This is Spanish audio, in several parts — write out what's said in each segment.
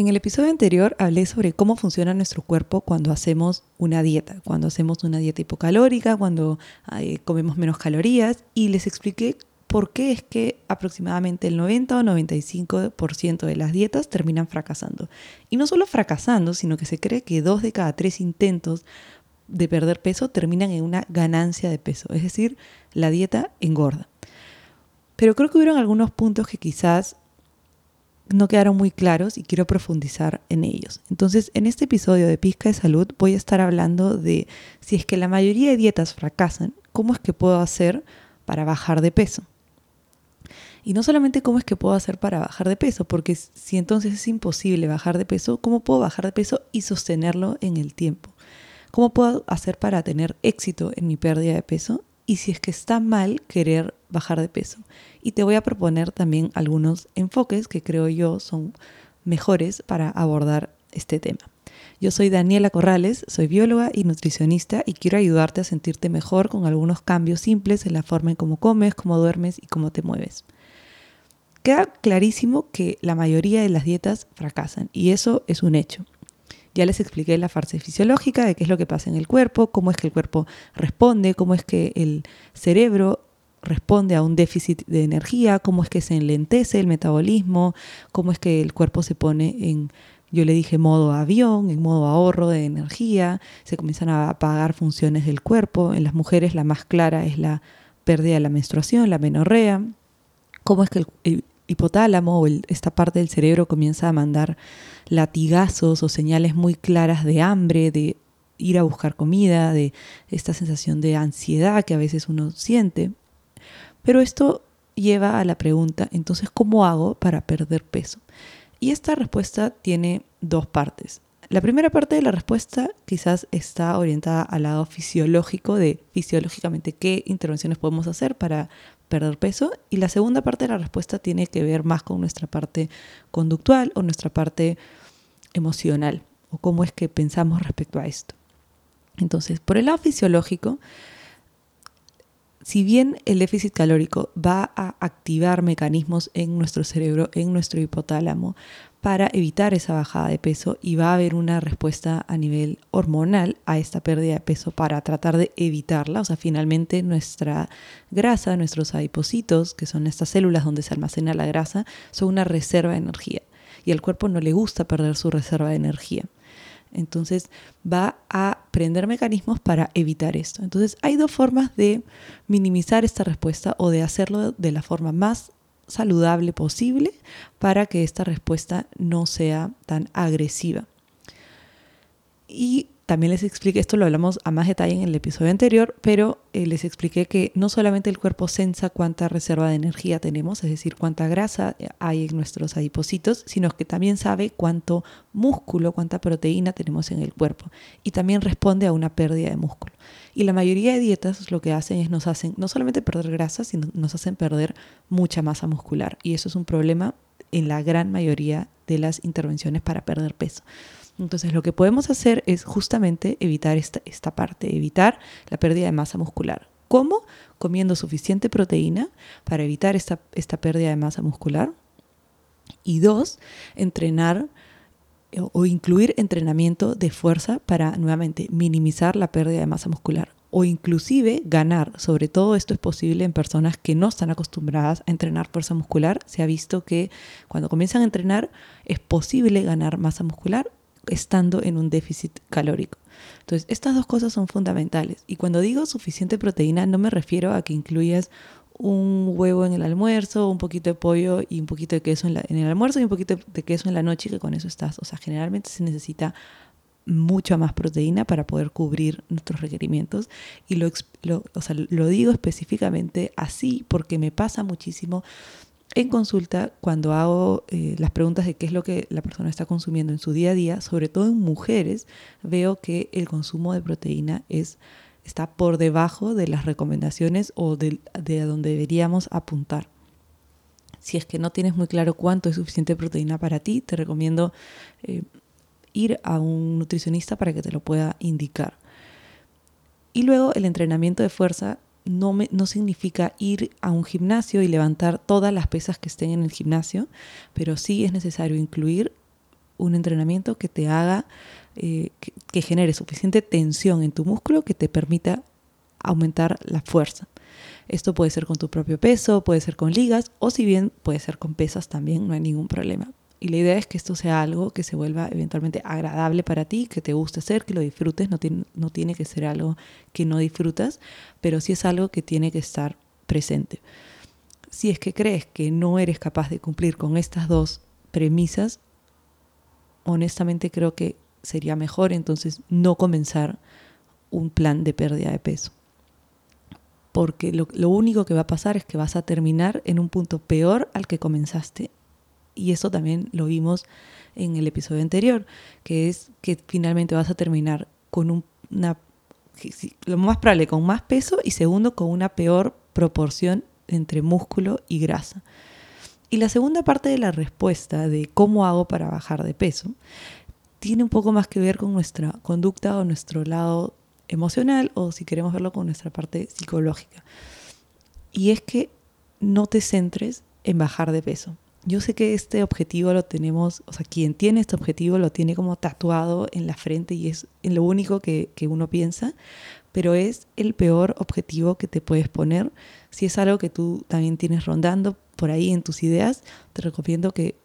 En el episodio anterior hablé sobre cómo funciona nuestro cuerpo cuando hacemos una dieta, cuando hacemos una dieta hipocalórica, cuando comemos menos calorías y les expliqué por qué es que aproximadamente el 90 o 95% de las dietas terminan fracasando. Y no solo fracasando, sino que se cree que dos de cada tres intentos de perder peso terminan en una ganancia de peso, es decir, la dieta engorda. Pero creo que hubieron algunos puntos que quizás no quedaron muy claros y quiero profundizar en ellos. Entonces, en este episodio de Pizca de Salud voy a estar hablando de si es que la mayoría de dietas fracasan, ¿cómo es que puedo hacer para bajar de peso? Y no solamente cómo es que puedo hacer para bajar de peso, porque si entonces es imposible bajar de peso, ¿cómo puedo bajar de peso y sostenerlo en el tiempo? ¿Cómo puedo hacer para tener éxito en mi pérdida de peso? Y si es que está mal querer bajar de peso. Y te voy a proponer también algunos enfoques que creo yo son mejores para abordar este tema. Yo soy Daniela Corrales, soy bióloga y nutricionista y quiero ayudarte a sentirte mejor con algunos cambios simples en la forma en cómo comes, cómo duermes y cómo te mueves. Queda clarísimo que la mayoría de las dietas fracasan y eso es un hecho. Ya les expliqué la fase fisiológica de qué es lo que pasa en el cuerpo, cómo es que el cuerpo responde, cómo es que el cerebro responde a un déficit de energía, cómo es que se enlentece el metabolismo, cómo es que el cuerpo se pone en, yo le dije, modo avión, en modo ahorro de energía, se comienzan a apagar funciones del cuerpo. En las mujeres la más clara es la pérdida de la menstruación, la menorrea, cómo es que el, hipotálamo o esta parte del cerebro comienza a mandar latigazos o señales muy claras de hambre, de ir a buscar comida, de esta sensación de ansiedad que a veces uno siente. Pero esto lleva a la pregunta, entonces, ¿cómo hago para perder peso? Y esta respuesta tiene dos partes. La primera parte de la respuesta quizás está orientada al lado fisiológico de fisiológicamente qué intervenciones podemos hacer para perder peso y la segunda parte de la respuesta tiene que ver más con nuestra parte conductual o nuestra parte emocional o cómo es que pensamos respecto a esto. Entonces, por el lado fisiológico, si bien el déficit calórico va a activar mecanismos en nuestro cerebro, en nuestro hipotálamo, para evitar esa bajada de peso y va a haber una respuesta a nivel hormonal a esta pérdida de peso para tratar de evitarla. O sea, finalmente nuestra grasa, nuestros adipocitos, que son estas células donde se almacena la grasa, son una reserva de energía y al cuerpo no le gusta perder su reserva de energía. Entonces va a prender mecanismos para evitar esto. Entonces hay dos formas de minimizar esta respuesta o de hacerlo de la forma más saludable posible para que esta respuesta no sea tan agresiva. Y también les expliqué, esto lo hablamos a más detalle en el episodio anterior, pero eh, les expliqué que no solamente el cuerpo sensa cuánta reserva de energía tenemos, es decir, cuánta grasa hay en nuestros adipocitos, sino que también sabe cuánto músculo, cuánta proteína tenemos en el cuerpo. Y también responde a una pérdida de músculo. Y la mayoría de dietas lo que hacen es nos hacen no solamente perder grasa, sino nos hacen perder mucha masa muscular. Y eso es un problema en la gran mayoría de las intervenciones para perder peso. Entonces lo que podemos hacer es justamente evitar esta, esta parte, evitar la pérdida de masa muscular. ¿Cómo? Comiendo suficiente proteína para evitar esta, esta pérdida de masa muscular. Y dos, entrenar eh, o incluir entrenamiento de fuerza para nuevamente minimizar la pérdida de masa muscular o inclusive ganar. Sobre todo esto es posible en personas que no están acostumbradas a entrenar fuerza muscular. Se ha visto que cuando comienzan a entrenar es posible ganar masa muscular estando en un déficit calórico. Entonces, estas dos cosas son fundamentales. Y cuando digo suficiente proteína, no me refiero a que incluyas un huevo en el almuerzo, un poquito de pollo y un poquito de queso en, el almuerzo y un poquito de queso en la noche, y que con eso estás. O sea, generalmente se necesita mucha más proteína para poder cubrir nuestros requerimientos. Y lo digo específicamente así porque me pasa muchísimo en consulta, cuando hago eh, las preguntas de qué es lo que la persona está consumiendo en su día a día, sobre todo en mujeres, veo que el consumo de proteína es, está por debajo de las recomendaciones o de, de donde deberíamos apuntar. Si es que no tienes muy claro cuánto es suficiente proteína para ti, te recomiendo eh, ir a un nutricionista para que te lo pueda indicar. Y luego el entrenamiento de fuerza no, no significa ir a un gimnasio y levantar todas las pesas que estén en el gimnasio, pero sí es necesario incluir un entrenamiento que te haga, eh, que genere suficiente tensión en tu músculo que te permita aumentar la fuerza. Esto puede ser con tu propio peso, puede ser con ligas o si bien puede ser con pesas también, no hay ningún problema. Y la idea es que esto sea algo que se vuelva eventualmente agradable para ti, que te guste hacer, que lo disfrutes. No tiene, no tiene que ser algo que no disfrutas, pero sí es algo que tiene que estar presente. Si es que crees que no eres capaz de cumplir con estas dos premisas, honestamente creo que sería mejor entonces no comenzar un plan de pérdida de peso. Porque lo, lo único que va a pasar es que vas a terminar en un punto peor al que comenzaste y eso también lo vimos en el episodio anterior, que es que finalmente vas a terminar con una, lo más probable, con más peso y segundo, con una peor proporción entre músculo y grasa. Y la segunda parte de la respuesta de cómo hago para bajar de peso tiene un poco más que ver con nuestra conducta o nuestro lado emocional o si queremos verlo con nuestra parte psicológica. Y es que no te centres en bajar de peso yo sé que este objetivo lo tenemos, o sea, quien tiene este objetivo lo tiene como tatuado en la frente y es lo único que, uno piensa, pero es el peor objetivo que te puedes poner. Si es algo que tú también tienes rondando por ahí en tus ideas, te recomiendo que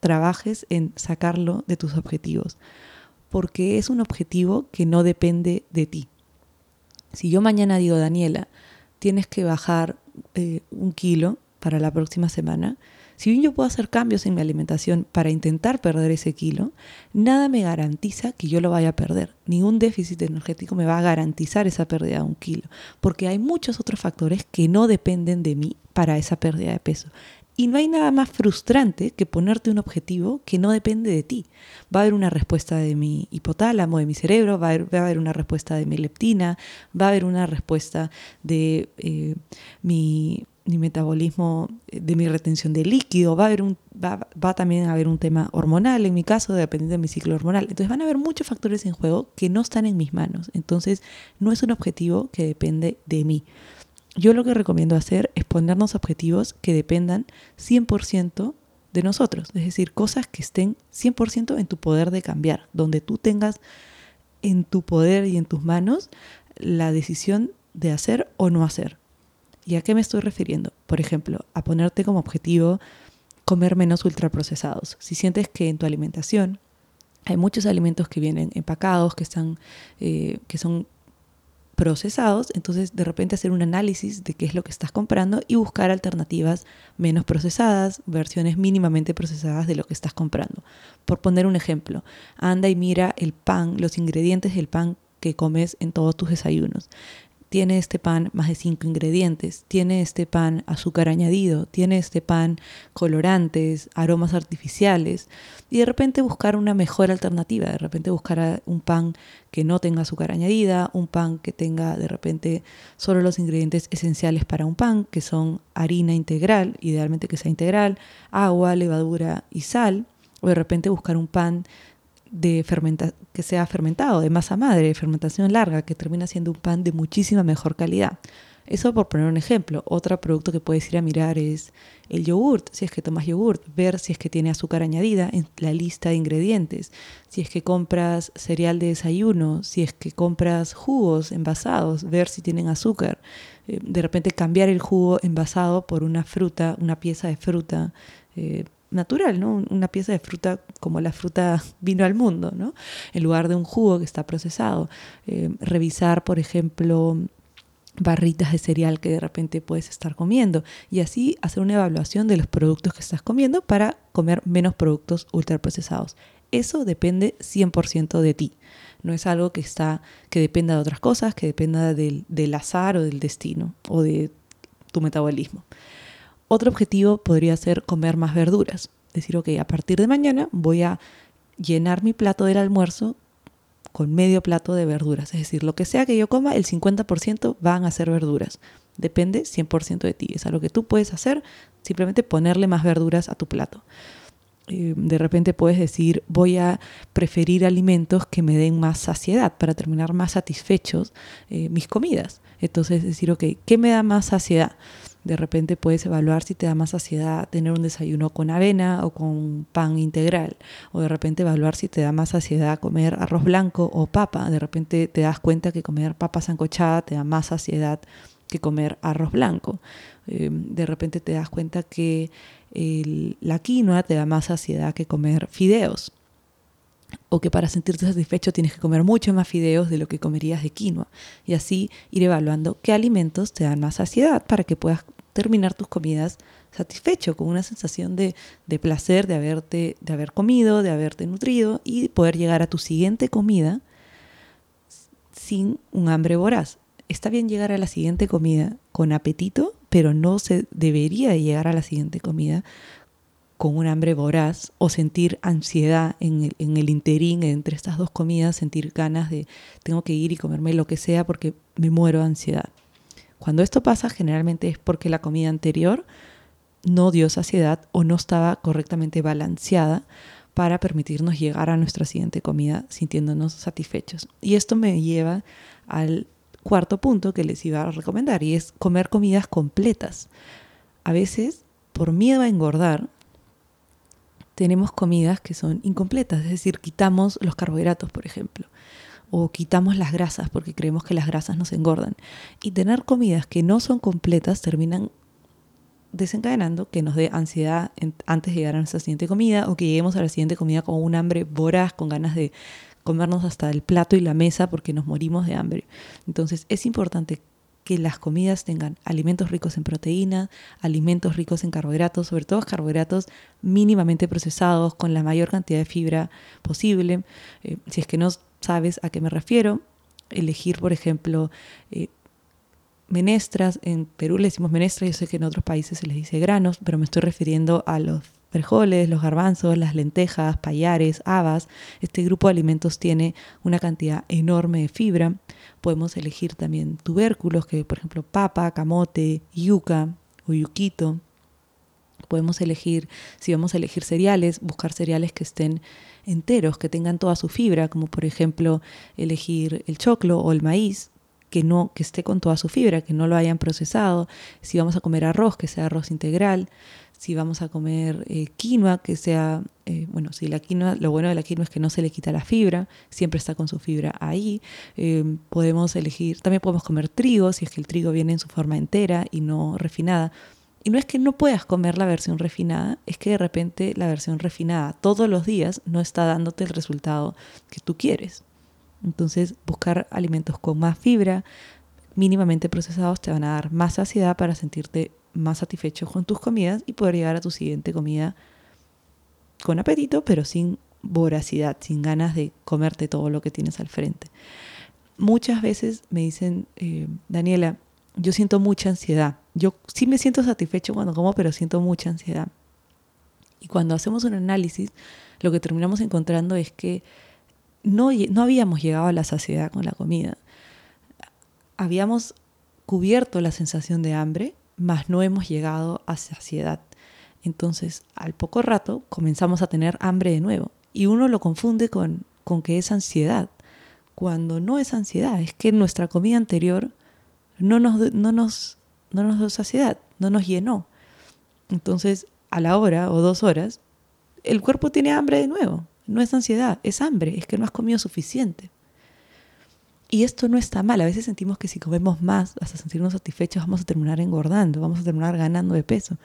trabajes en sacarlo de tus objetivos, porque es un objetivo que no depende de ti. Si yo mañana digo, Daniela, tienes que bajar eh, un kilo para la próxima semana, si bien yo puedo hacer cambios en mi alimentación para intentar perder ese kilo, nada me garantiza que yo lo vaya a perder. Ningún déficit energético me va a garantizar esa pérdida de un kilo, porque hay muchos otros factores que no dependen de mí para esa pérdida de peso. Y no hay nada más frustrante que ponerte un objetivo que no depende de ti. Va a haber una respuesta de mi hipotálamo, de mi cerebro, va a haber, una respuesta de mi leptina, va a haber una respuesta de eh, mi mi metabolismo, eh, de mi retención de líquido, va a, haber un, va, va, también a haber un tema hormonal, en mi caso, dependiendo de mi ciclo hormonal. Entonces van a haber muchos factores en juego que no están en mis manos. Entonces no es un objetivo que depende de mí. Yo lo que recomiendo hacer es ponernos objetivos que dependan 100% de nosotros, es decir, cosas que estén 100% en tu poder de cambiar, donde tú tengas en tu poder y en tus manos la decisión de hacer o no hacer. ¿Y a qué me estoy refiriendo? Por ejemplo, a ponerte como objetivo comer menos ultraprocesados. Si sientes que en tu alimentación hay muchos alimentos que vienen empacados, que, están, eh, que son procesados, entonces de repente hacer un análisis de qué es lo que estás comprando y buscar alternativas menos procesadas, versiones mínimamente procesadas de lo que estás comprando. Por poner un ejemplo, anda y mira el pan, los ingredientes del pan que comes en todos tus desayunos tiene este pan más de cinco ingredientes, tiene este pan azúcar añadido, tiene este pan colorantes, aromas artificiales, y de repente buscar una mejor alternativa, de repente buscar un pan que no tenga azúcar añadida, un pan que tenga de repente solo los ingredientes esenciales para un pan, que son harina integral, idealmente que sea integral, agua, levadura y sal, o de repente buscar un pan de fermenta que sea fermentado, de masa madre, de fermentación larga, que termina siendo un pan de muchísima mejor calidad. Eso por poner un ejemplo. Otro producto que puedes ir a mirar es el yogurt, si es que tomas yogurt, ver si es que tiene azúcar añadida en la lista de ingredientes, si es que compras cereal de desayuno, si es que compras jugos envasados, ver si tienen azúcar. Eh, de repente cambiar el jugo envasado por una fruta, una pieza de fruta. Eh, natural, ¿no? Una pieza de fruta como la fruta vino al mundo, ¿no? En lugar de un jugo que está procesado. Eh, revisar, por ejemplo, barritas de cereal que de repente puedes estar comiendo y así hacer una evaluación de los productos que estás comiendo para comer menos productos ultraprocesados. Eso depende 100% de ti. No es algo que está que dependa de otras cosas, que dependa del, del azar o del destino o de tu metabolismo. Otro objetivo podría ser comer más verduras. Decir, ok, a partir de mañana voy a llenar mi plato del almuerzo con medio plato de verduras. Es decir, lo que sea que yo coma, el 50% van a ser verduras. Depende 100% de ti. Es algo que tú puedes hacer, simplemente ponerle más verduras a tu plato. Eh, de repente puedes decir, voy a preferir alimentos que me den más saciedad para terminar más satisfechos eh, mis comidas. Entonces decir, ok, ¿qué me da más saciedad? De repente puedes evaluar si te da más saciedad tener un desayuno con avena o con pan integral. O de repente evaluar si te da más saciedad comer arroz blanco o papa. De repente te das cuenta que comer papa sancochada te da más saciedad que comer arroz blanco. Eh, de repente te das cuenta que la quinoa te da más saciedad que comer fideos o que para sentirte satisfecho tienes que comer mucho más fideos de lo que comerías de quinoa. Y así ir evaluando qué alimentos te dan más saciedad para que puedas terminar tus comidas satisfecho, con una sensación de, de, placer de, haberte, de haber comido, de haberte nutrido y poder llegar a tu siguiente comida sin un hambre voraz. Está bien llegar a la siguiente comida con apetito, pero no se debería llegar a la siguiente comida con un hambre voraz o sentir ansiedad en el, interín entre estas dos comidas, sentir ganas de tengo que ir y comerme lo que sea porque me muero de ansiedad. Cuando esto pasa generalmente es porque la comida anterior no dio saciedad o no estaba correctamente balanceada para permitirnos llegar a nuestra siguiente comida sintiéndonos satisfechos. Y esto me lleva al cuarto punto que les iba a recomendar y es comer comidas completas. A veces, por miedo a engordar, tenemos comidas que son incompletas, es decir, quitamos los carbohidratos, por ejemplo, o quitamos las grasas porque creemos que las grasas nos engordan. Y tener comidas que no son completas terminan desencadenando que nos dé ansiedad antes de llegar a nuestra siguiente comida o que lleguemos a la siguiente comida con un hambre voraz, con ganas de comernos hasta el plato y la mesa porque nos morimos de hambre. Entonces es importante que las comidas tengan alimentos ricos en proteína, alimentos ricos en carbohidratos, sobre todo carbohidratos mínimamente procesados con la mayor cantidad de fibra posible. Eh, si es que no sabes a qué me refiero, elegir, por ejemplo, eh, menestras. En Perú le decimos menestras, yo sé que en otros países se les dice granos, pero me estoy refiriendo a los frijoles, los garbanzos, las lentejas, payares, habas. Este grupo de alimentos tiene una cantidad enorme de fibra. Podemos elegir también tubérculos, que por ejemplo papa, camote, yuca o yuquito. Podemos elegir, si vamos a elegir cereales, buscar cereales que estén enteros, que tengan toda su fibra, como por ejemplo elegir el choclo o el maíz, que no que esté con toda su fibra, que no lo hayan procesado. Si vamos a comer arroz, que sea arroz integral si vamos a comer eh, quinoa, que sea, eh, bueno, si la quinoa, lo bueno de la quinoa es que no se le quita la fibra, siempre está con su fibra ahí. Eh, podemos elegir, también podemos comer trigo, si es que el trigo viene en su forma entera y no refinada. Y no es que no puedas comer la versión refinada, es que de repente la versión refinada todos los días no está dándote el resultado que tú quieres. Entonces, buscar alimentos con más fibra, mínimamente procesados, te van a dar más saciedad para sentirte más satisfecho con tus comidas y poder llegar a tu siguiente comida con apetito, pero sin voracidad, sin ganas de comerte todo lo que tienes al frente. Muchas veces me dicen, eh, Daniela, yo siento mucha ansiedad. Yo sí me siento satisfecho cuando como, pero siento mucha ansiedad. Y cuando hacemos un análisis, lo que terminamos encontrando es que no, no habíamos llegado a la saciedad con la comida. Habíamos cubierto la sensación de hambre, mas no hemos llegado a saciedad. Entonces, al poco rato, comenzamos a tener hambre de nuevo. Y uno lo confunde con, con que es ansiedad, cuando no es ansiedad, es que nuestra comida anterior no nos, no nos, no nos dio saciedad, no nos llenó. Entonces, a la hora o dos horas, el cuerpo tiene hambre de nuevo. No es ansiedad, es hambre, es que no has comido suficiente. Y esto no está mal. A veces sentimos que si comemos más, hasta sentirnos satisfechos, vamos a terminar engordando, vamos a terminar ganando de peso.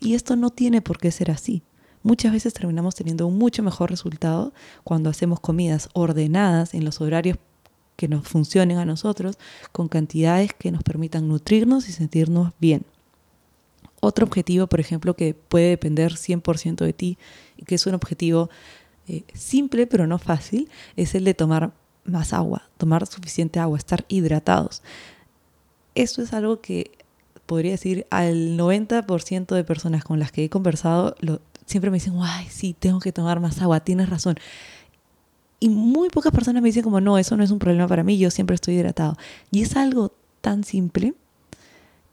Y esto no tiene por qué ser así. Muchas veces terminamos teniendo un mucho mejor resultado cuando hacemos comidas ordenadas en los horarios que nos funcionen a nosotros, con cantidades que nos permitan nutrirnos y sentirnos bien. Otro objetivo, por ejemplo, que puede depender 100% de ti y que es un objetivo eh, simple pero no fácil, es el de tomar más agua, tomar suficiente agua, estar hidratados. Esto es algo que podría decir al 90% de personas con las que he conversado, siempre me dicen, ay, sí, tengo que tomar más agua, tienes razón. Y muy pocas personas me dicen como, no, eso no es un problema para mí, yo siempre estoy hidratado. Y es algo tan simple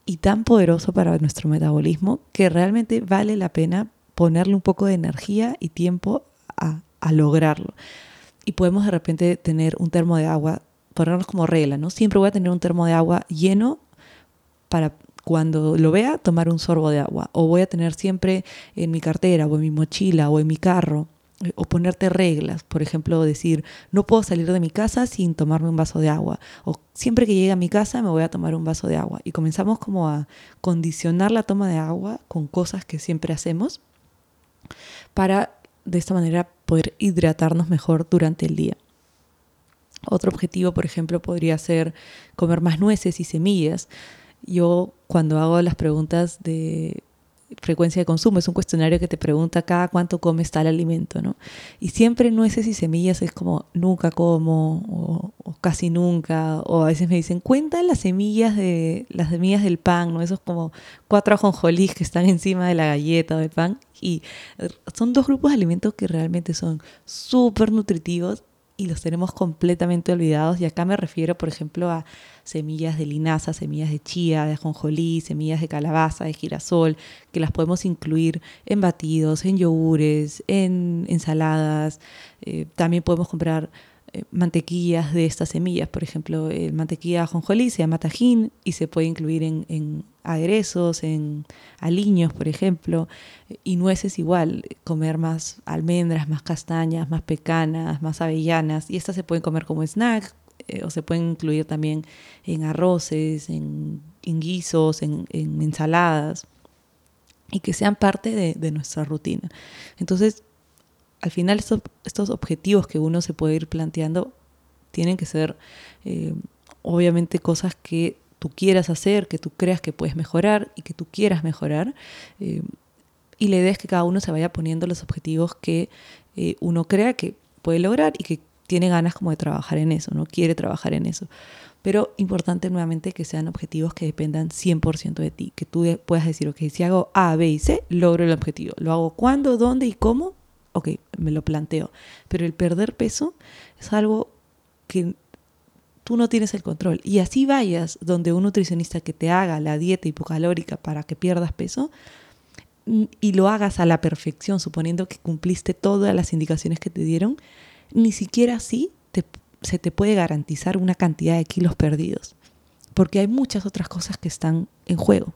y tan poderoso para nuestro metabolismo que realmente vale la pena ponerle un poco de energía y tiempo a, a lograrlo y podemos de repente tener un termo de agua, ponernos como regla, ¿no? Siempre voy a tener un termo de agua lleno para cuando lo vea, tomar un sorbo de agua. O voy a tener siempre en mi cartera o en mi mochila o en mi carro o ponerte reglas, por ejemplo, decir, no puedo salir de mi casa sin tomarme un vaso de agua, o siempre que llegue a mi casa me voy a tomar un vaso de agua. Y comenzamos como a condicionar la toma de agua con cosas que siempre hacemos para de esta manera poder hidratarnos mejor durante el día. Otro objetivo, por ejemplo, podría ser comer más nueces y semillas. Yo cuando hago las preguntas de frecuencia de consumo, es un cuestionario que te pregunta cada cuánto comes tal alimento, ¿no? Y siempre nueces y semillas es como nunca como o, casi nunca, o a veces me dicen, cuenta las semillas de las semillas del pan, ¿no? Esos como cuatro ajonjolís que están encima de la galleta o del pan y son dos grupos de alimentos que realmente son súper nutritivos y los tenemos completamente olvidados. Y acá me refiero, por ejemplo, a semillas de linaza, semillas de chía, de ajonjolí, semillas de calabaza, de girasol, que las podemos incluir en batidos, en yogures, en ensaladas. Eh, también podemos comprar eh, mantequillas de estas semillas. Por ejemplo, el mantequilla ajonjolí se llama tajín y se puede incluir en, en aderezos, en aliños, por ejemplo. Y nueces igual, comer más almendras, más castañas, más pecanas, más avellanas. Y estas se pueden comer como snack eh, o se pueden incluir también en arroces, en, guisos, en, ensaladas. Y que sean parte de nuestra rutina. Entonces, al final estos, objetivos que uno se puede ir planteando tienen que ser eh, obviamente cosas que tú quieras hacer, que tú creas que puedes mejorar y que tú quieras mejorar. Eh, y la idea es que cada uno se vaya poniendo los objetivos que uno crea que puede lograr y que tiene ganas como de trabajar en eso, no quiere trabajar en eso. Pero importante nuevamente que sean objetivos que dependan 100% de ti, que tú puedas decir, ok, si hago A, B y C, logro el objetivo. Lo hago cuándo, dónde y cómo, ok, me lo planteo. Pero el perder peso es algo que tú no tienes el control. Y así vayas donde un nutricionista que te haga la dieta hipocalórica para que pierdas peso y lo hagas a la perfección, suponiendo que cumpliste todas las indicaciones que te dieron, ni siquiera así se te puede garantizar una cantidad de kilos perdidos. Porque hay muchas otras cosas que están en juego.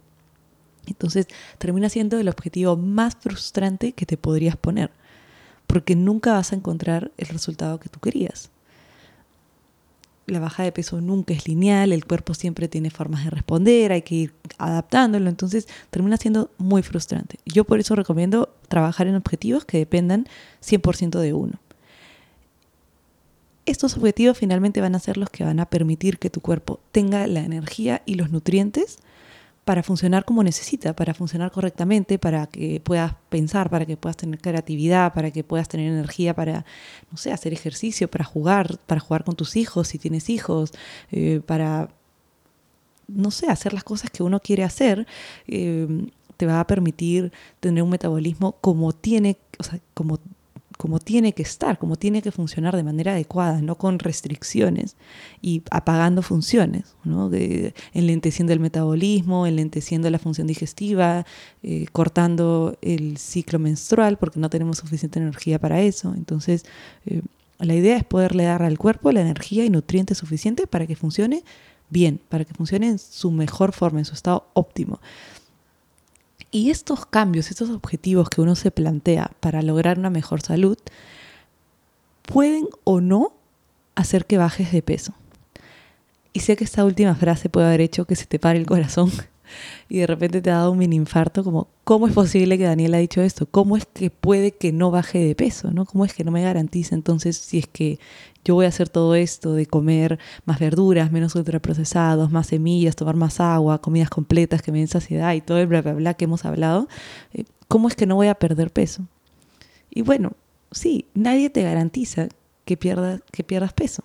Entonces termina siendo el objetivo más frustrante que te podrías poner porque nunca vas a encontrar el resultado que tú querías. La baja de peso nunca es lineal, el cuerpo siempre tiene formas de responder, hay que ir adaptándolo, entonces termina siendo muy frustrante. Yo por eso recomiendo trabajar en objetivos que dependan 100% de uno. Estos objetivos finalmente van a ser los que van a permitir que tu cuerpo tenga la energía y los nutrientes para funcionar como necesita, para funcionar correctamente, para que puedas pensar, para que puedas tener creatividad, para que puedas tener energía para, no sé, hacer ejercicio, para jugar, para jugar con tus hijos si tienes hijos, eh, para, no sé, hacer las cosas que uno quiere hacer. Eh, te va a permitir tener un metabolismo como tiene, o sea, como como tiene que estar, como tiene que funcionar de manera adecuada, no con restricciones y apagando funciones, ¿no? enlenteciendo el metabolismo, enlenteciendo la función digestiva, eh, cortando el ciclo menstrual porque no tenemos suficiente energía para eso. Entonces, eh, la idea es poderle dar al cuerpo la energía y nutrientes suficientes para que funcione bien, para que funcione en su mejor forma, en su estado óptimo. Y estos cambios, estos objetivos que uno se plantea para lograr una mejor salud, pueden o no hacer que bajes de peso. Y sé que esta última frase puede haber hecho que se te pare el corazón y de repente te ha dado un mini infarto, como, ¿cómo es posible que Daniel ha dicho esto? ¿Cómo es que puede que no baje de peso? ¿no? ¿Cómo es que no me garantiza entonces si es que yo voy a hacer todo esto de comer más verduras, menos ultraprocesados, más semillas, tomar más agua, comidas completas que me den saciedad y todo el bla, bla, bla que hemos hablado? Eh, ¿Cómo es que no voy a perder peso? Y bueno, sí, nadie te garantiza que pierdas, que pierdas peso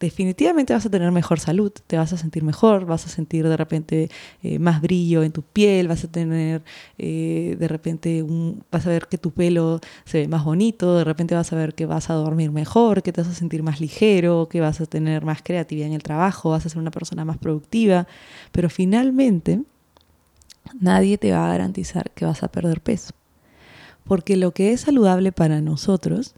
definitivamente vas a tener mejor salud, te vas a sentir mejor, vas a sentir de repente eh, más brillo en tu piel, vas a tener eh, de repente un, vas a ver que tu pelo se ve más bonito, de repente vas a ver que vas a dormir mejor, que te vas a sentir más ligero, que vas a tener más creatividad en el trabajo, vas a ser una persona más productiva, pero finalmente nadie te va a garantizar que vas a perder peso. Porque lo que es saludable para nosotros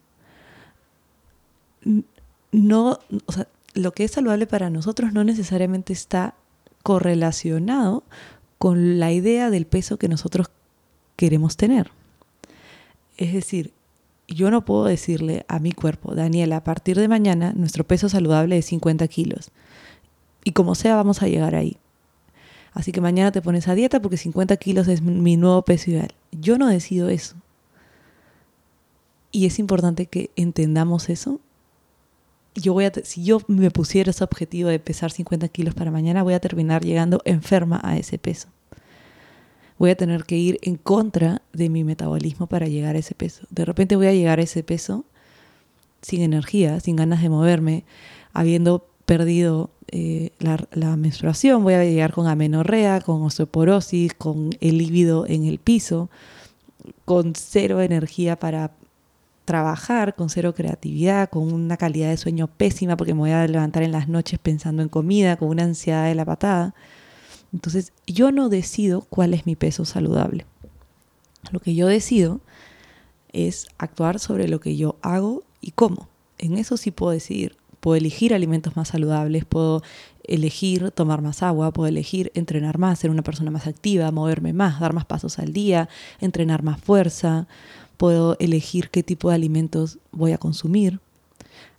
no, o sea, lo que es saludable para nosotros no necesariamente está correlacionado con la idea del peso que nosotros queremos tener. Es decir, yo no puedo decirle a mi cuerpo, Daniela, a partir de mañana nuestro peso saludable es 50 kilos. Y como sea, vamos a llegar ahí. Así que mañana te pones a dieta porque 50 kilos es mi nuevo peso ideal. Yo no decido eso. Y es importante que entendamos eso. Yo voy a, si yo me pusiera ese objetivo de pesar 50 kilos para mañana, voy a terminar llegando enferma a ese peso. Voy a tener que ir en contra de mi metabolismo para llegar a ese peso. De repente voy a llegar a ese peso sin energía, sin ganas de moverme, habiendo perdido eh, la, menstruación, voy a llegar con amenorrea, con osteoporosis, con el líbido en el piso, con cero energía para trabajar, con cero creatividad, con una calidad de sueño pésima porque me voy a levantar en las noches pensando en comida, con una ansiedad de la patada. Entonces yo no decido cuál es mi peso saludable. Lo que yo decido es actuar sobre lo que yo hago y cómo. En eso sí puedo decidir puedo elegir alimentos más saludables, puedo elegir tomar más agua, puedo elegir entrenar más, ser una persona más activa, moverme más, dar más pasos al día, entrenar más fuerza, puedo elegir qué tipo de alimentos voy a consumir,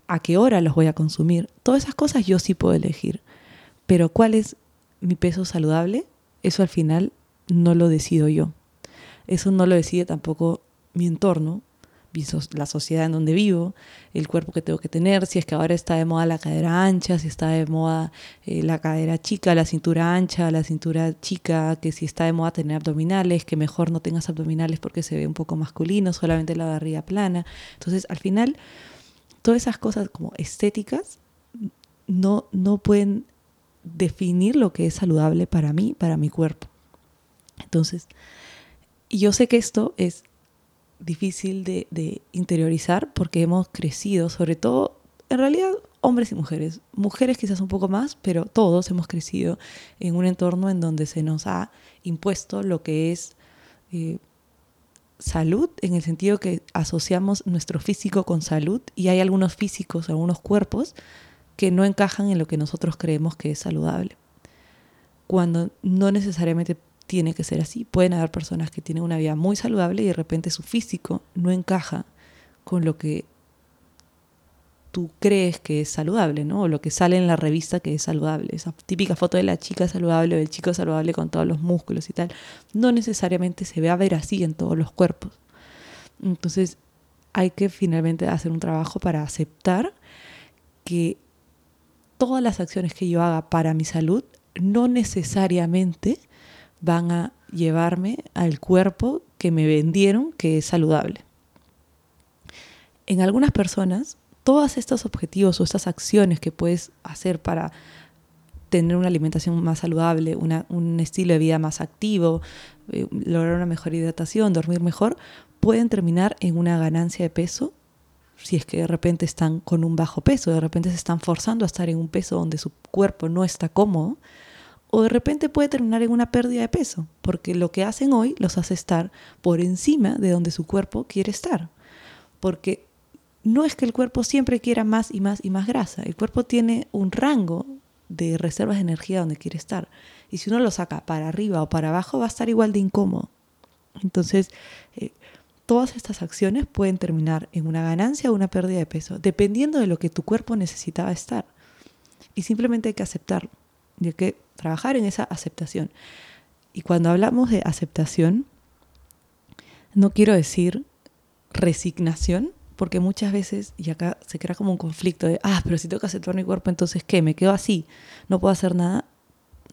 a qué hora los voy a consumir. Todas esas cosas yo sí puedo elegir. Pero cuál es mi peso saludable, eso al final no lo decido yo. Eso no lo decide tampoco mi entorno, la sociedad en donde vivo, el cuerpo que tengo que tener, si es que ahora está de moda la cadera ancha, si está de moda eh, la cadera chica, la cintura ancha, la cintura chica, que si está de moda tener abdominales, que mejor no tengas abdominales porque se ve un poco masculino, solamente la barriga plana. Entonces, al final, todas esas cosas como estéticas no, no pueden definir lo que es saludable para mí, para mi cuerpo. Entonces, yo sé que esto es difícil de, interiorizar porque hemos crecido, sobre todo, en realidad, hombres y mujeres. Mujeres quizás un poco más, pero todos hemos crecido en un entorno en donde se nos ha impuesto lo que es eh, salud, en el sentido que asociamos nuestro físico con salud y hay algunos físicos, algunos cuerpos que no encajan en lo que nosotros creemos que es saludable. Cuando no necesariamente tiene que ser así. Pueden haber personas que tienen una vida muy saludable y de repente su físico no encaja con lo que tú crees que es saludable, ¿no? O lo que sale en la revista que es saludable. Esa típica foto de la chica saludable o del chico saludable con todos los músculos y tal. No necesariamente se ve a ver así en todos los cuerpos. Entonces hay que finalmente hacer un trabajo para aceptar que todas las acciones que yo haga para mi salud no necesariamente van a llevarme al cuerpo que me vendieron que es saludable. En algunas personas, todos estos objetivos o estas acciones que puedes hacer para tener una alimentación más saludable, un estilo de vida más activo, eh, lograr una mejor hidratación, dormir mejor, pueden terminar en una ganancia de peso si es que de repente están con un bajo peso, de repente se están forzando a estar en un peso donde su cuerpo no está cómodo, o de repente puede terminar en una pérdida de peso, porque lo que hacen hoy los hace estar por encima de donde su cuerpo quiere estar. Porque no es que el cuerpo siempre quiera más y más y más grasa, el cuerpo tiene un rango de reservas de energía donde quiere estar. Y si uno lo saca para arriba o para abajo, va a estar igual de incómodo. Entonces, eh, todas estas acciones pueden terminar en una ganancia o una pérdida de peso, dependiendo de lo que tu cuerpo necesitaba estar. Y simplemente hay que aceptarlo. Hay que trabajar en esa aceptación. Y cuando hablamos de aceptación, no quiero decir resignación, porque muchas veces, y acá se crea como un conflicto de, ah, pero si tengo que aceptar mi cuerpo, entonces ¿qué? ¿Me quedo así? ¿No puedo hacer nada?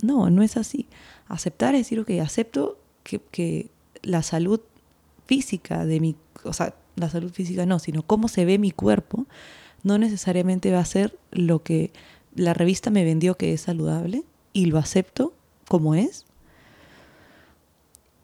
No, no es así. Aceptar es decir, ok, acepto que, que la salud física de mi, o sea, la salud física no, sino cómo se ve mi cuerpo, no necesariamente va a ser lo que la revista me vendió que es saludable y lo acepto como es.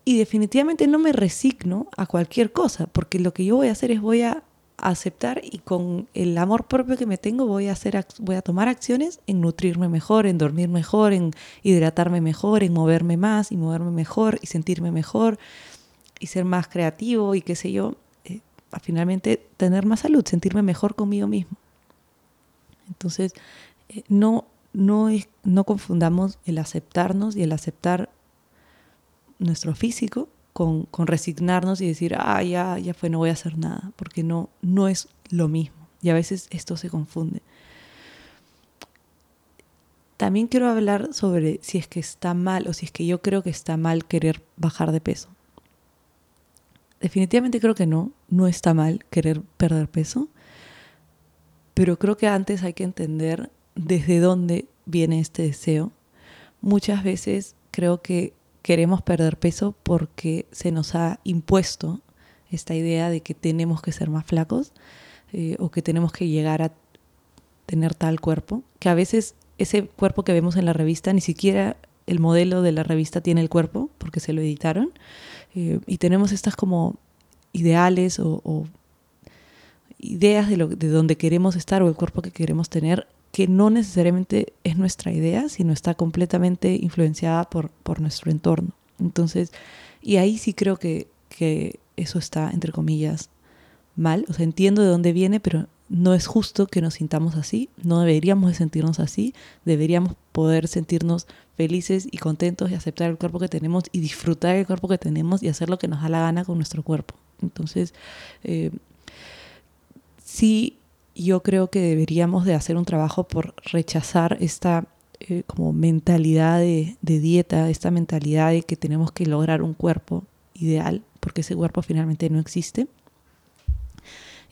Y definitivamente no me resigno a cualquier cosa, porque lo que yo voy a hacer es voy a aceptar y con el amor propio que me tengo voy a hacer voy a tomar acciones en nutrirme mejor, en dormir mejor, en hidratarme mejor, en moverme más y moverme mejor y sentirme mejor y ser más creativo y qué sé yo, eh, finalmente tener más salud, sentirme mejor conmigo mismo. Entonces, no no, es, no confundamos el aceptarnos y el aceptar nuestro físico con, con, resignarnos y decir, ah, ya, ya fue, no voy a hacer nada, porque no, no es lo mismo. Y a veces esto se confunde. También quiero hablar sobre si es que está mal o si es que yo creo que está mal querer bajar de peso. Definitivamente creo que no, no está mal querer perder peso, pero creo que antes hay que entender desde dónde viene este deseo. Muchas veces creo que queremos perder peso porque se nos ha impuesto esta idea de que tenemos que ser más flacos eh, o que tenemos que llegar a tener tal cuerpo, que a veces ese cuerpo que vemos en la revista, ni siquiera el modelo de la revista tiene el cuerpo, porque se lo editaron, eh, y tenemos estas como ideales o, ideas de, lo, de donde queremos estar o el cuerpo que queremos tener, que no necesariamente es nuestra idea, sino está completamente influenciada por, por nuestro entorno. Entonces, y ahí sí creo que, que eso está, entre comillas, mal. O sea, entiendo de dónde viene, pero no es justo que nos sintamos así, no deberíamos de sentirnos así, deberíamos poder sentirnos felices y contentos y aceptar el cuerpo que tenemos y disfrutar el cuerpo que tenemos y hacer lo que nos da la gana con nuestro cuerpo. Entonces, eh, sí, yo creo que deberíamos de hacer un trabajo por rechazar esta eh, como mentalidad de, de dieta, esta mentalidad de que tenemos que lograr un cuerpo ideal, porque ese cuerpo finalmente no existe.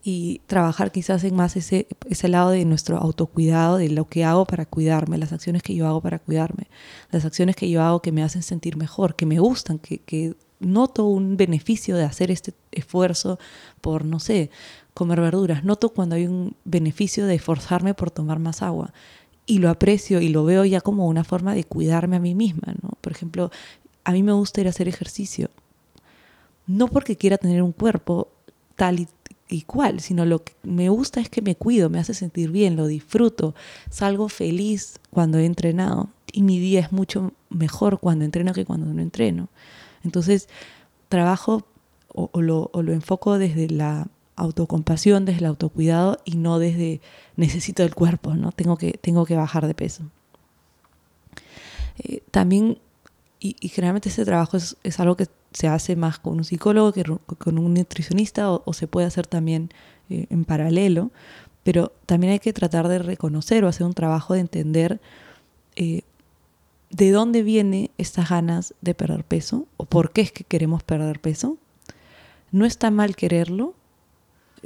Y trabajar quizás en más ese, ese lado de nuestro autocuidado, de lo que hago para cuidarme, las acciones que yo hago para cuidarme, las acciones que yo hago que me hacen sentir mejor, que me gustan, que, que noto un beneficio de hacer este esfuerzo por, no sé, comer verduras, noto cuando hay un beneficio de esforzarme por tomar más agua y lo aprecio y lo veo ya como una forma de cuidarme a mí misma, ¿no? Por ejemplo, a mí me gusta ir a hacer ejercicio, no porque quiera tener un cuerpo tal y cuál, sino lo que me gusta es que me cuido, me hace sentir bien, lo disfruto, salgo feliz cuando he entrenado y mi día es mucho mejor cuando entreno que cuando no entreno. Entonces, trabajo o, lo, enfoco desde la autocompasión, desde el autocuidado y no desde necesito el cuerpo, ¿no? Tengo que, tengo que bajar de peso. Eh, también, y, generalmente ese trabajo es, es algo que se hace más con un psicólogo que con un nutricionista o, se puede hacer también eh, en paralelo, pero también hay que tratar de reconocer o hacer un trabajo de entender eh, de dónde viene estas ganas de perder peso o por qué es que queremos perder peso. No está mal quererlo,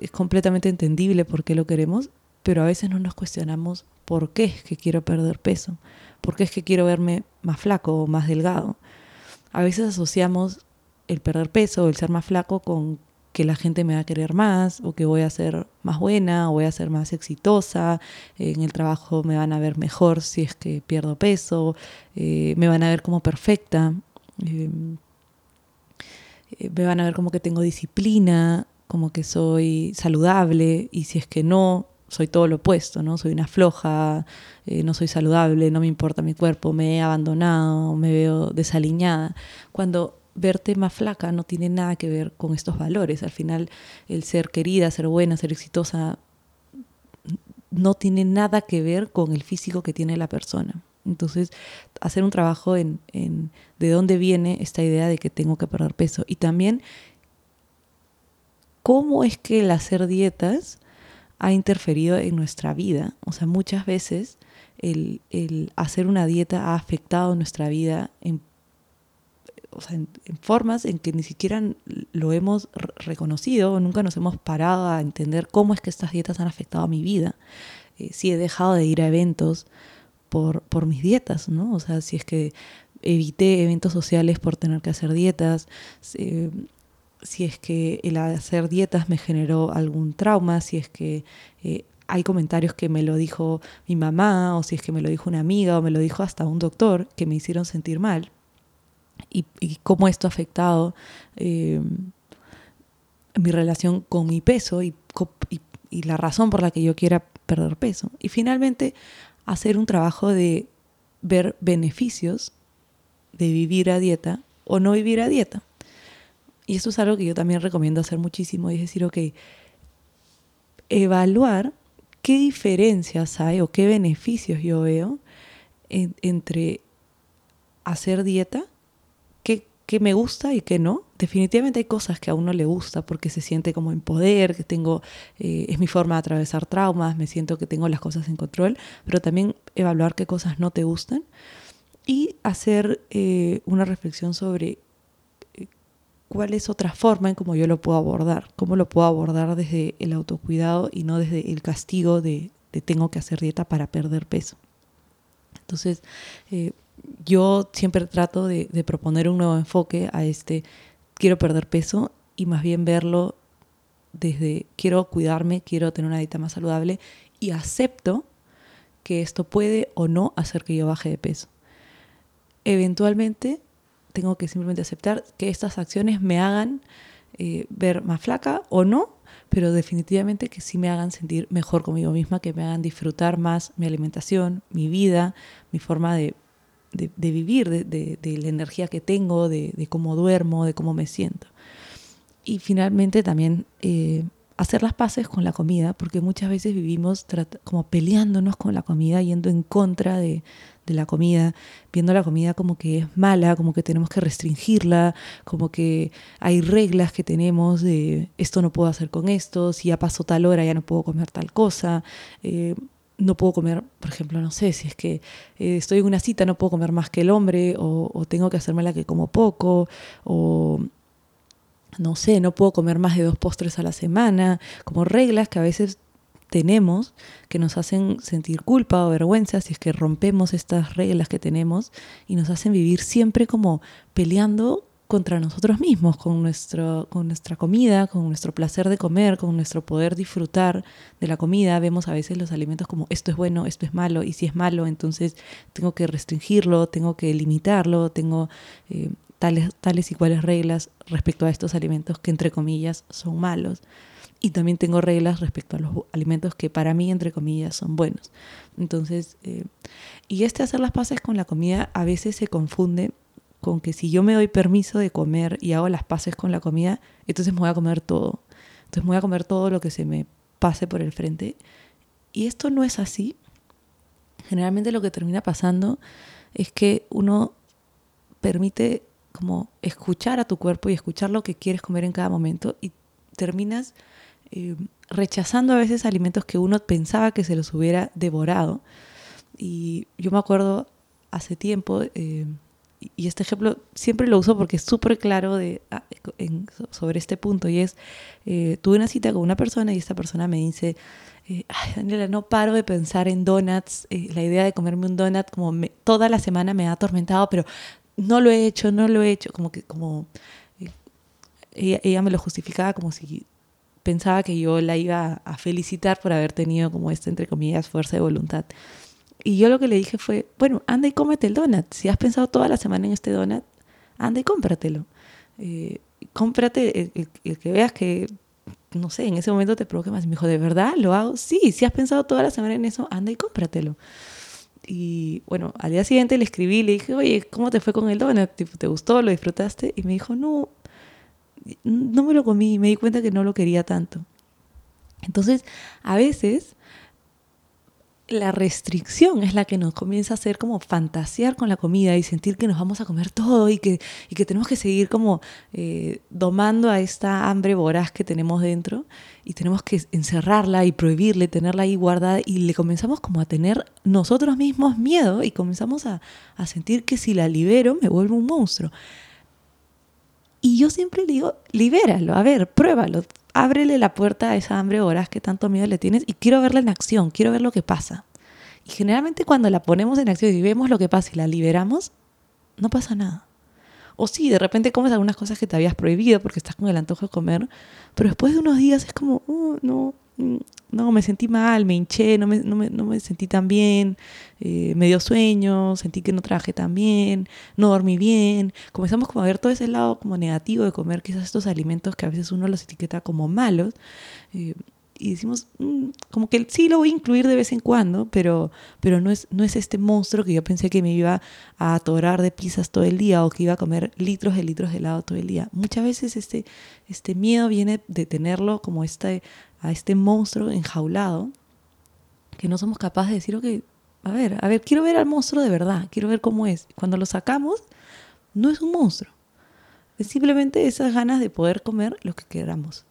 es completamente entendible por qué lo queremos, pero a veces no nos cuestionamos por qué es que quiero perder peso, por qué es que quiero verme más flaco o más delgado. A veces asociamos el perder peso o el ser más flaco con que la gente me va a querer más o que voy a ser más buena o voy a ser más exitosa, en el trabajo me van a ver mejor si es que pierdo peso, eh, me van a ver como perfecta, em, eh, me van a ver como que tengo disciplina, como que soy saludable y si es que no, soy todo lo opuesto, ¿no? Soy una floja, eh, no soy saludable, no me importa mi cuerpo, me he abandonado, me veo desaliñada. Cuando verte más flaca no tiene nada que ver con estos valores. Al final, el ser querida, ser buena, ser exitosa, no tiene nada que ver con el físico que tiene la persona. Entonces, hacer un trabajo en, en de dónde viene esta idea de que tengo que perder peso. Y también, cómo es que el hacer dietas ha interferido en nuestra vida. O sea, muchas veces el, hacer una dieta ha afectado nuestra vida en formas en que ni siquiera lo hemos reconocido o nunca nos hemos parado a entender cómo es que estas dietas han afectado a mi vida. Eh, si he dejado de ir a eventos por, por mis dietas, ¿no? O sea, si es que evité eventos sociales por tener que hacer dietas, si, es que el hacer dietas me generó algún trauma, si es que eh, hay comentarios que me lo dijo mi mamá, o si es que me lo dijo una amiga, o me lo dijo hasta un doctor, que me hicieron sentir mal y, cómo esto ha afectado eh, mi relación con mi peso y, y, la razón por la que yo quiera perder peso. Y finalmente, hacer un trabajo de ver beneficios de vivir a dieta o no vivir a dieta. Y esto es algo que yo también recomiendo hacer muchísimo, y es decir, ok, evaluar qué diferencias hay o qué beneficios yo veo entre hacer dieta, qué, me gusta y qué no. Definitivamente hay cosas que a uno le gusta porque se siente como en poder, que tengo, eh, es mi forma de atravesar traumas, me siento que tengo las cosas en control, pero también evaluar qué cosas no te gustan y hacer eh, una reflexión sobre cuál es otra forma en cómo yo lo puedo abordar, cómo lo puedo abordar desde el autocuidado y no desde el castigo de, tengo que hacer dieta para perder peso. Entonces, yo siempre trato de, proponer un nuevo enfoque a este quiero perder peso y más bien verlo desde quiero cuidarme, quiero tener una dieta más saludable y acepto que esto puede o no hacer que yo baje de peso. Eventualmente tengo que simplemente aceptar que estas acciones me hagan eh, ver más flaca o no, pero definitivamente que sí me hagan sentir mejor conmigo misma, que me hagan disfrutar más mi alimentación, mi vida, mi forma de de, vivir, de, la energía que tengo, de, cómo duermo, de cómo me siento. Y finalmente también eh, hacer las paces con la comida, porque muchas veces vivimos como peleándonos con la comida, yendo en contra de, la comida, viendo la comida como que es mala, como que tenemos que restringirla, como que hay reglas que tenemos de esto no puedo hacer con esto, si ya pasó tal hora ya no puedo comer tal cosa. Eh, no puedo comer, por ejemplo, no sé, si es que eh, estoy en una cita, no puedo comer más que el hombre, o, tengo que hacerme la que como poco, o no sé, no puedo comer más de dos postres a la semana, como reglas que a veces tenemos que nos hacen sentir culpa o vergüenza si es que rompemos estas reglas que tenemos y nos hacen vivir siempre como peleando contra nosotros mismos, con, nuestro, con nuestra comida, con nuestro placer de comer, con nuestro poder disfrutar de la comida. Vemos a veces los alimentos como esto es bueno, esto es malo, y si es malo, entonces tengo que restringirlo, tengo que limitarlo, tengo eh, tales, tales y cuales reglas respecto a estos alimentos que entre comillas son malos. Y también tengo reglas respecto a los alimentos que para mí, entre comillas, son buenos. Entonces, eh, y este hacer las paces con la comida a veces se confunde con que si yo me doy permiso de comer y hago las paces con la comida, entonces me voy a comer todo. Entonces me voy a comer todo lo que se me pase por el frente. Y esto no es así. Generalmente lo que termina pasando es que uno permite como escuchar a tu cuerpo y escuchar lo que quieres comer en cada momento y terminas eh, rechazando a veces alimentos que uno pensaba que se los hubiera devorado. Y yo me acuerdo hace tiempo, eh, y este ejemplo siempre lo uso porque es súper claro de, ah, sobre este punto y es, eh, tuve una cita con una persona y esta persona me dice, eh, ay Daniela, no paro de pensar en donuts, eh, la idea de comerme un donut como toda la semana me ha atormentado, pero no lo he hecho, no lo he hecho, como que como ella, ella, me lo justificaba como si pensaba que yo la iba a felicitar por haber tenido como esta, entre comillas, fuerza de voluntad. Y yo lo que le dije fue, bueno, anda y cómete el donut. Si has pensado toda la semana en este donut, anda y cómpratelo. Eh, cómprate el, que veas que, no sé, en ese momento te provoque más. Y me dijo, ¿de verdad lo hago? Sí, si has pensado toda la semana en eso, anda y cómpratelo. Y bueno, al día siguiente le escribí, le dije, oye, ¿cómo te fue con el donut? ¿Te gustó? ¿Lo disfrutaste? Y me dijo, no, no me lo comí. Me di cuenta que no lo quería tanto. Entonces, a veces la restricción es la que nos comienza a hacer como fantasear con la comida y sentir que nos vamos a comer todo y que, y que tenemos que seguir como eh, domando a esta hambre voraz que tenemos dentro y tenemos que encerrarla y prohibirle, tenerla ahí guardada y le comenzamos como a tener nosotros mismos miedo y comenzamos a, a sentir que si la libero me vuelvo un monstruo. Y yo siempre le digo, libéralo, a ver, pruébalo, ábrele la puerta a esa hambre horas que tanto miedo le tienes y quiero verla en acción, quiero ver lo que pasa. Y generalmente cuando la ponemos en acción y vemos lo que pasa y la liberamos, no pasa nada. O sí, de repente comes algunas cosas que te habías prohibido porque estás con el antojo de comer, pero después de unos días es como, oh, no, no, me sentí mal, me hinché, no me, no me, no me sentí tan bien, eh, me dio sueño, sentí que no trabajé tan bien, no dormí bien. Comenzamos como a ver todo ese lado como negativo de comer quizás estos alimentos que a veces uno los etiqueta como malos. Eh, y decimos, mm, como que sí lo voy a incluir de vez en cuando, pero, pero no, es, no es este monstruo que yo pensé que me iba a atorar de pizzas todo el día o que iba a comer litros de litros de helado todo el día. Muchas veces este, este miedo viene de tenerlo como este a este monstruo enjaulado que no somos capaces de decir, ok, a ver, a ver, quiero ver al monstruo de verdad, quiero ver cómo es. Cuando lo sacamos, no es un monstruo. Es simplemente esas ganas de poder comer lo que queramos.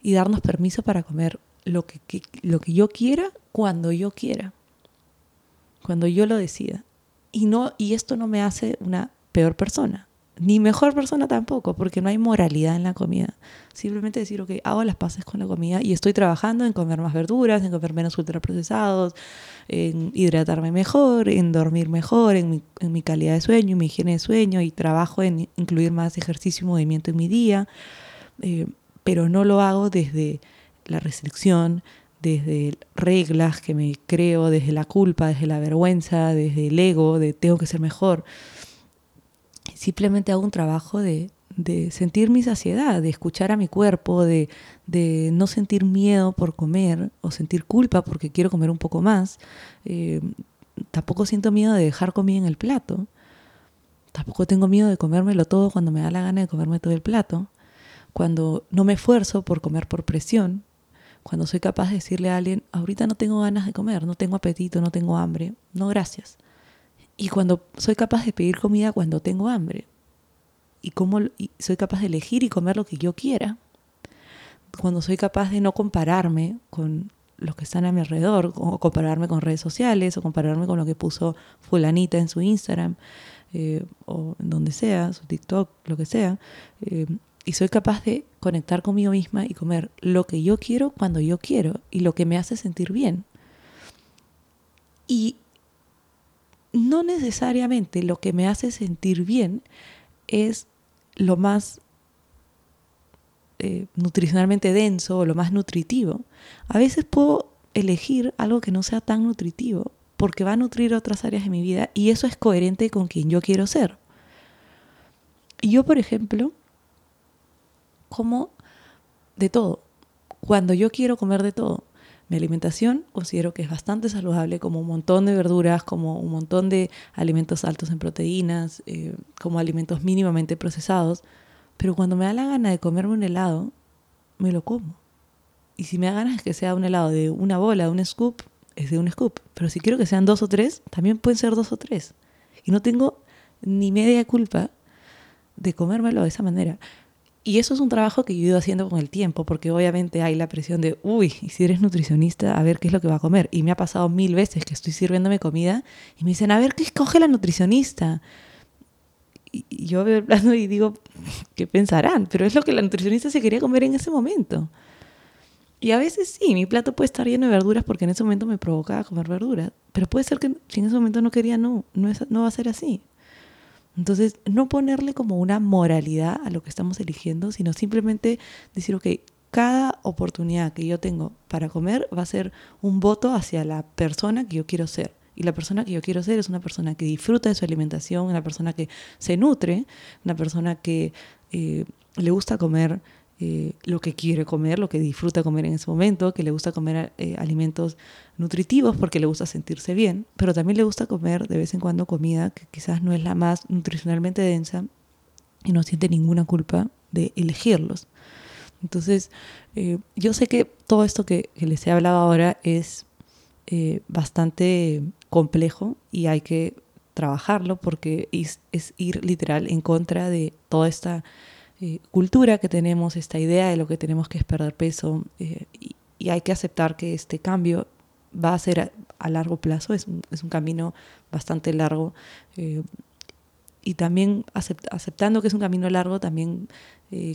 Y darnos permiso para comer lo que, lo que yo quiera cuando yo quiera. Cuando yo lo decida. Y, no, y esto no me hace una peor persona ni mejor persona tampoco, porque no hay moralidad en la comida. Simplemente decir, ok, hago las paces con la comida y estoy trabajando en comer más verduras, en comer menos ultraprocesados, en hidratarme mejor, en dormir mejor, en mi, en mi calidad de sueño, en mi higiene de sueño y trabajo en incluir más ejercicio y movimiento en mi día, eh, pero no lo hago desde la restricción, desde reglas que me creo, desde la culpa, desde la vergüenza, desde el ego, de tengo que ser mejor simplemente hago un trabajo de, sentir mi saciedad, de escuchar a mi cuerpo, de, no sentir miedo por comer o sentir culpa porque quiero comer un poco más. Eh, tampoco siento miedo de dejar comida en el plato. Tampoco tengo miedo de comérmelo todo cuando me da la gana de comerme todo el plato. Cuando no me esfuerzo por comer por presión. Cuando soy capaz de decirle a alguien, ahorita no tengo ganas de comer, no tengo apetito, no tengo hambre. No, gracias. Y cuando soy capaz de pedir comida cuando tengo hambre. Y cómo soy capaz de elegir y comer lo que yo quiera. Cuando soy capaz de no compararme con los que están a mi alrededor, o compararme con redes sociales, o compararme con lo que puso fulanita en su Instagram, eh, o en donde sea, su TikTok, lo que sea. Eh, y soy capaz de conectar conmigo misma y comer lo que yo quiero cuando yo quiero y lo que me hace sentir bien. Y no necesariamente lo que me hace sentir bien es lo más eh, nutricionalmente denso o lo más nutritivo. A veces puedo elegir algo que no sea tan nutritivo porque va a nutrir otras áreas de mi vida y eso es coherente con quien yo quiero ser. Y yo, por ejemplo, como de todo. Cuando yo quiero comer de todo, mi alimentación considero que es bastante saludable, como un montón de verduras, como un montón de alimentos altos en proteínas, eh, como alimentos mínimamente procesados. Pero cuando me da la gana de comerme un helado, me lo como. Y si me da ganas que sea un helado de una bola, un scoop, es de un scoop. Pero si quiero que sean dos o tres, también pueden ser dos o tres. Y no tengo ni media culpa de comérmelo de esa manera. Y eso es un trabajo que yo he ido haciendo con el tiempo, porque obviamente hay la presión de, uy, si eres nutricionista, a ver qué es lo que va a comer. Y me ha pasado mil veces que estoy sirviéndome comida y me dicen, a ver qué escoge la nutricionista. Y yo veo el plato y digo, ¿qué pensarán? Pero es lo que la nutricionista se quería comer en ese momento. Y a veces sí, mi plato puede estar lleno de verduras porque en ese momento me provocaba comer verduras. Pero puede ser que si en ese momento no quería, no, no, es, no va a ser así. Entonces, no ponerle como una moralidad a lo que estamos eligiendo, sino simplemente decir, ok, cada oportunidad que yo tengo para comer va a ser un voto hacia la persona que yo quiero ser. Y la persona que yo quiero ser es una persona que disfruta de su alimentación, una persona que se nutre, una persona que eh, le gusta comer eh, lo que quiere comer, lo que disfruta comer en ese momento, que le gusta comer eh, alimentos nutritivos porque le gusta sentirse bien, pero también le gusta comer de vez en cuando comida que quizás no es la más nutricionalmente densa y no siente ninguna culpa de elegirlos. Entonces, eh, yo sé que todo esto que, les he hablado ahora es bastante complejo y hay que trabajarlo porque es ir literal en contra de toda esta eh, cultura que tenemos, esta idea de lo que tenemos que es perder peso eh, y, hay que aceptar que este cambio va a ser a, largo plazo, es un, es un, camino bastante largo eh, y también aceptando que es un camino largo, también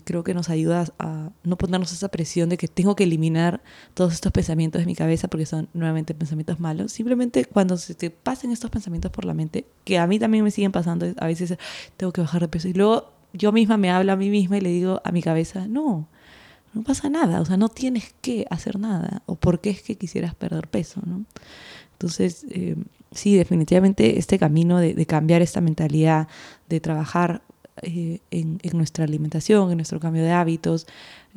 creo que nos ayuda a no ponernos esa presión de que tengo que eliminar todos estos pensamientos de mi cabeza porque son nuevamente pensamientos malos. Simplemente cuando se te pasen estos pensamientos por la mente, que a mí también me siguen pasando, a veces tengo que bajar de peso y luego yo misma me hablo a mí misma y le digo a mi cabeza, no, no pasa nada, o sea, no tienes que hacer nada, o por qué es que quisieras perder peso, ¿no? Entonces, eh, sí, definitivamente este camino de, cambiar esta mentalidad, de trabajar eh, en, nuestra alimentación, en nuestro cambio de hábitos,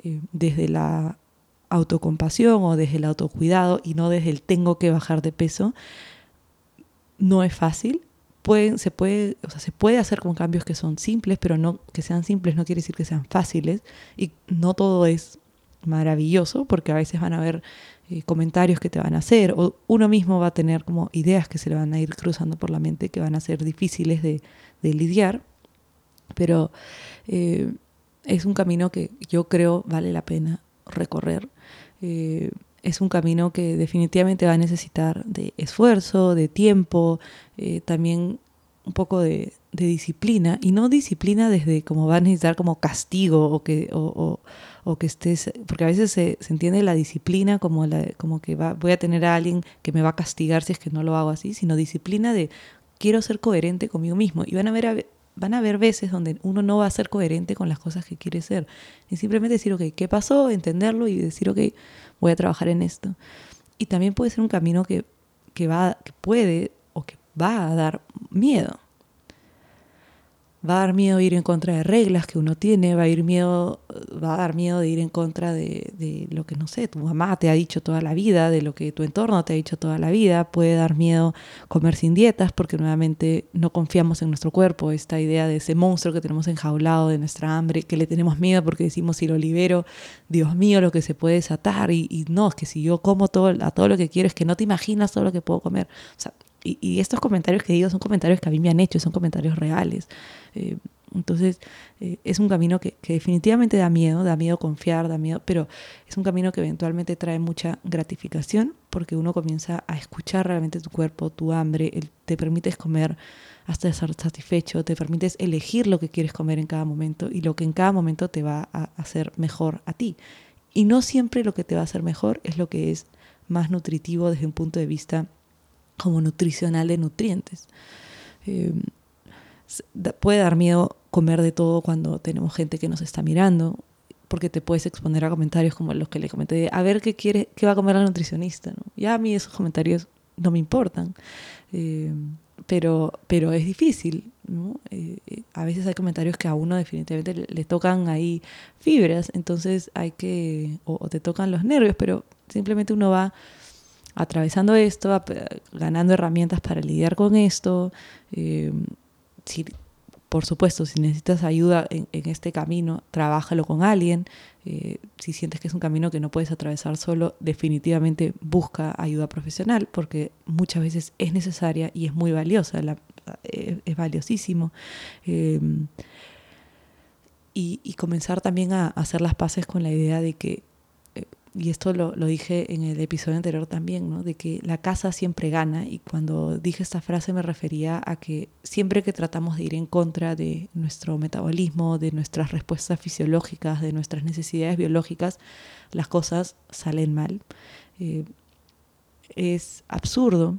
eh, desde la autocompasión o desde el autocuidado y no desde el tengo que bajar de peso, no es fácil, se, puede, o sea, se puede hacer con cambios que son simples, pero no que sean simples no quiere decir que sean fáciles y no todo es maravilloso porque a veces van a haber eh, comentarios que te van a hacer o uno mismo va a tener como ideas que se le van a ir cruzando por la mente que van a ser difíciles de, lidiar, pero eh, es un camino que yo creo vale la pena recorrer. Eh, es un camino que definitivamente va a necesitar de esfuerzo, de tiempo, también un poco de, disciplina, y no disciplina desde como va a necesitar como castigo o que, o, que estés, porque a veces se, entiende la disciplina como, como que va, voy a tener a alguien que me va a castigar si es que no lo hago así, sino disciplina de quiero ser coherente conmigo mismo. Y van a ver, van a haber veces donde uno no va a ser coherente con las cosas que quiere ser. Y simplemente decir, ok, ¿qué pasó? Entenderlo y decir, ok, voy a trabajar en esto. Y también puede ser un camino que, que, va, que puede o que va a dar miedo. Va a dar miedo ir en contra de reglas que uno tiene, va a, ir miedo, va a dar miedo de ir en contra de, de, lo que, no sé, tu mamá te ha dicho toda la vida, de lo que tu entorno te ha dicho toda la vida. Puede dar miedo comer sin dietas porque nuevamente no confiamos en nuestro cuerpo. Esta idea de ese monstruo que tenemos enjaulado, de nuestra hambre, que le tenemos miedo porque decimos si lo libero, Dios mío, lo que se puede desatar. Y, y no, es que si yo como todo, a todo lo que quiero, es que no te imaginas todo lo que puedo comer. O sea, y, estos comentarios que digo son comentarios que a mí me han hecho, son comentarios reales. Eh, entonces, eh, es un camino que, definitivamente da miedo, da miedo confiar, da miedo, pero es un camino que eventualmente trae mucha gratificación porque uno comienza a escuchar realmente tu cuerpo, tu hambre, te permites comer hasta estar satisfecho, te permites elegir lo que quieres comer en cada momento y lo que en cada momento te va a hacer mejor a ti. Y no siempre lo que te va a hacer mejor es lo que es más nutritivo desde un punto de vista como nutricional de nutrientes. Eh, puede dar miedo comer de todo cuando tenemos gente que nos está mirando, porque te puedes exponer a comentarios como los que le comenté, a ver qué quiere, qué va a comer la nutricionista. ¿no? Ya a mí esos comentarios no me importan, eh, pero, pero es difícil. ¿no? Eh, a veces hay comentarios que a uno definitivamente le, tocan ahí fibras, entonces hay que, o te tocan los nervios, pero simplemente uno va atravesando esto, ganando herramientas para lidiar con esto. Eh, por supuesto, si necesitas ayuda en, este camino, trabájalo con alguien. Eh, si sientes que es un camino que no puedes atravesar solo, definitivamente busca ayuda profesional porque muchas veces es necesaria y es muy valiosa, es, valiosísimo. Eh, y, y, comenzar también a hacer las paces con la idea de que y esto lo, lo, dije en el episodio anterior también, ¿no? de que la casa siempre gana y cuando dije esta frase me refería a que siempre que tratamos de ir en contra de nuestro metabolismo, de nuestras respuestas fisiológicas, de nuestras necesidades biológicas, las cosas salen mal. Eh, es absurdo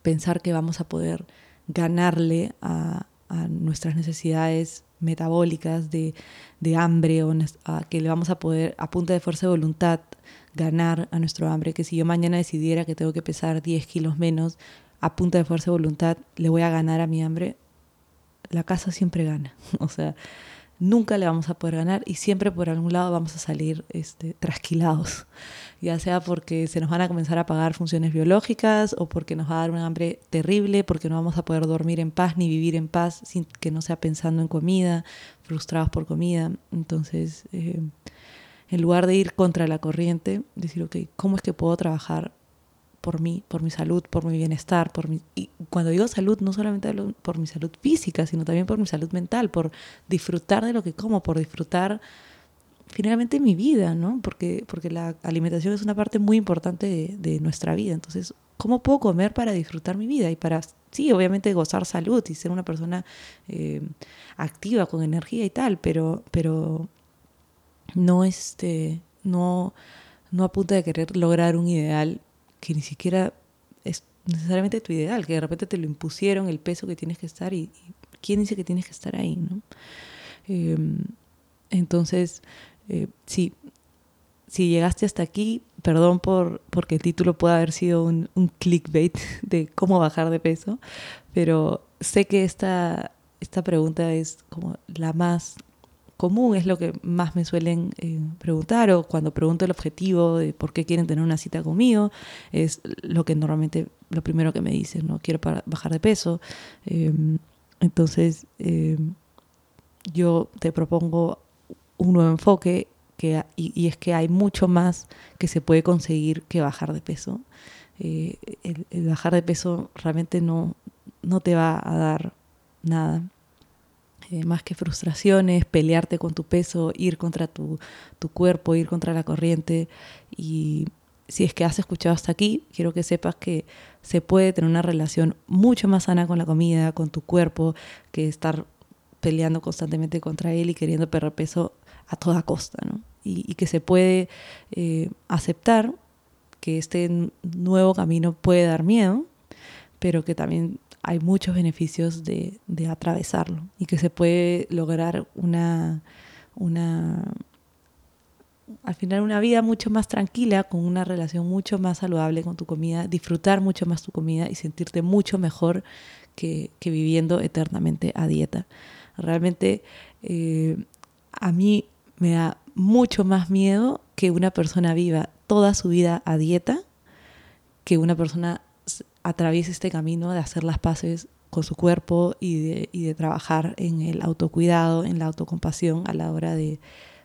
pensar que vamos a poder ganarle a, a nuestras necesidades metabólicas de, de hambre o que le vamos a poder a punta de fuerza de voluntad ganar a nuestro hambre, que si yo mañana decidiera que tengo que pesar 10 kilos menos a punta de fuerza de voluntad, le voy a ganar a mi hambre, la casa siempre gana. O sea, nunca le vamos a poder ganar y siempre por algún lado vamos a salir este, trasquilados, ya sea porque se nos van a comenzar a apagar funciones biológicas o porque nos va a dar un hambre terrible, porque no vamos a poder dormir en paz ni vivir en paz sin que no sea pensando en comida, frustrados por comida. Entonces, eh, en lugar de ir contra la corriente, decir, ok, ¿cómo es que puedo trabajar por mí, por mi salud, por mi bienestar, por mi... Y cuando digo salud, no solamente hablo por mi salud física, sino también por mi salud mental, por disfrutar de lo que como, por disfrutar finalmente mi vida, ¿no? Porque, porque la alimentación es una parte muy importante de, nuestra vida. Entonces, ¿cómo puedo comer para disfrutar mi vida y para, sí, obviamente gozar salud y ser una persona eh, activa, con energía y tal, pero, pero no, este, no, no a de querer lograr un ideal que ni siquiera es necesariamente tu ideal, que de repente te lo impusieron el peso que tienes que estar y, quién dice que tienes que estar ahí, ¿no? Em, entonces, eh, sí, si llegaste hasta aquí, perdón por porque el título puede haber sido un, clickbait de cómo bajar de peso, pero sé que esta, esta pregunta es como la más común, es lo que más me suelen eh, preguntar o cuando pregunto el objetivo de por qué quieren tener una cita conmigo, es lo que normalmente lo primero que me dicen, ¿no? Quiero bajar de peso. Em, entonces, em, yo te propongo un nuevo enfoque que, y, es que hay mucho más que se puede conseguir que bajar de peso. Eh, el, bajar de peso realmente no, no te va a dar nada. Eh, más que frustraciones, pelearte con tu peso, ir contra tu, tu cuerpo, ir contra la corriente. Y si es que has escuchado hasta aquí, quiero que sepas que se puede tener una relación mucho más sana con la comida, con tu cuerpo, que estar peleando constantemente contra él y queriendo perder peso a toda costa, ¿no? Y, que se puede eh, aceptar que este nuevo camino puede dar miedo, pero que también hay muchos beneficios de, de atravesarlo y que se puede lograr una, una, al final una vida mucho más tranquila, con una relación mucho más saludable con tu comida, disfrutar mucho más tu comida y sentirte mucho mejor que, que viviendo eternamente a dieta. Realmente eh, a mí me da mucho más miedo que una persona viva toda su vida a dieta, que una persona atraviese este camino de hacer las paces con su cuerpo y de, y de trabajar en el autocuidado, en la autocompasión a la hora de,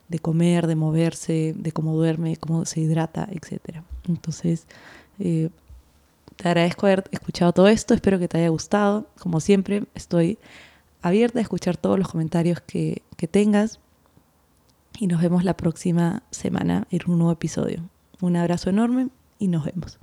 de comer, de moverse, de cómo duerme, cómo se hidrata, etc. Entonces, eh, te agradezco haber escuchado todo esto, espero que te haya gustado. Como siempre, estoy abierta a escuchar todos los comentarios que, que tengas y nos vemos la próxima semana en un nuevo episodio. Un abrazo enorme y nos vemos.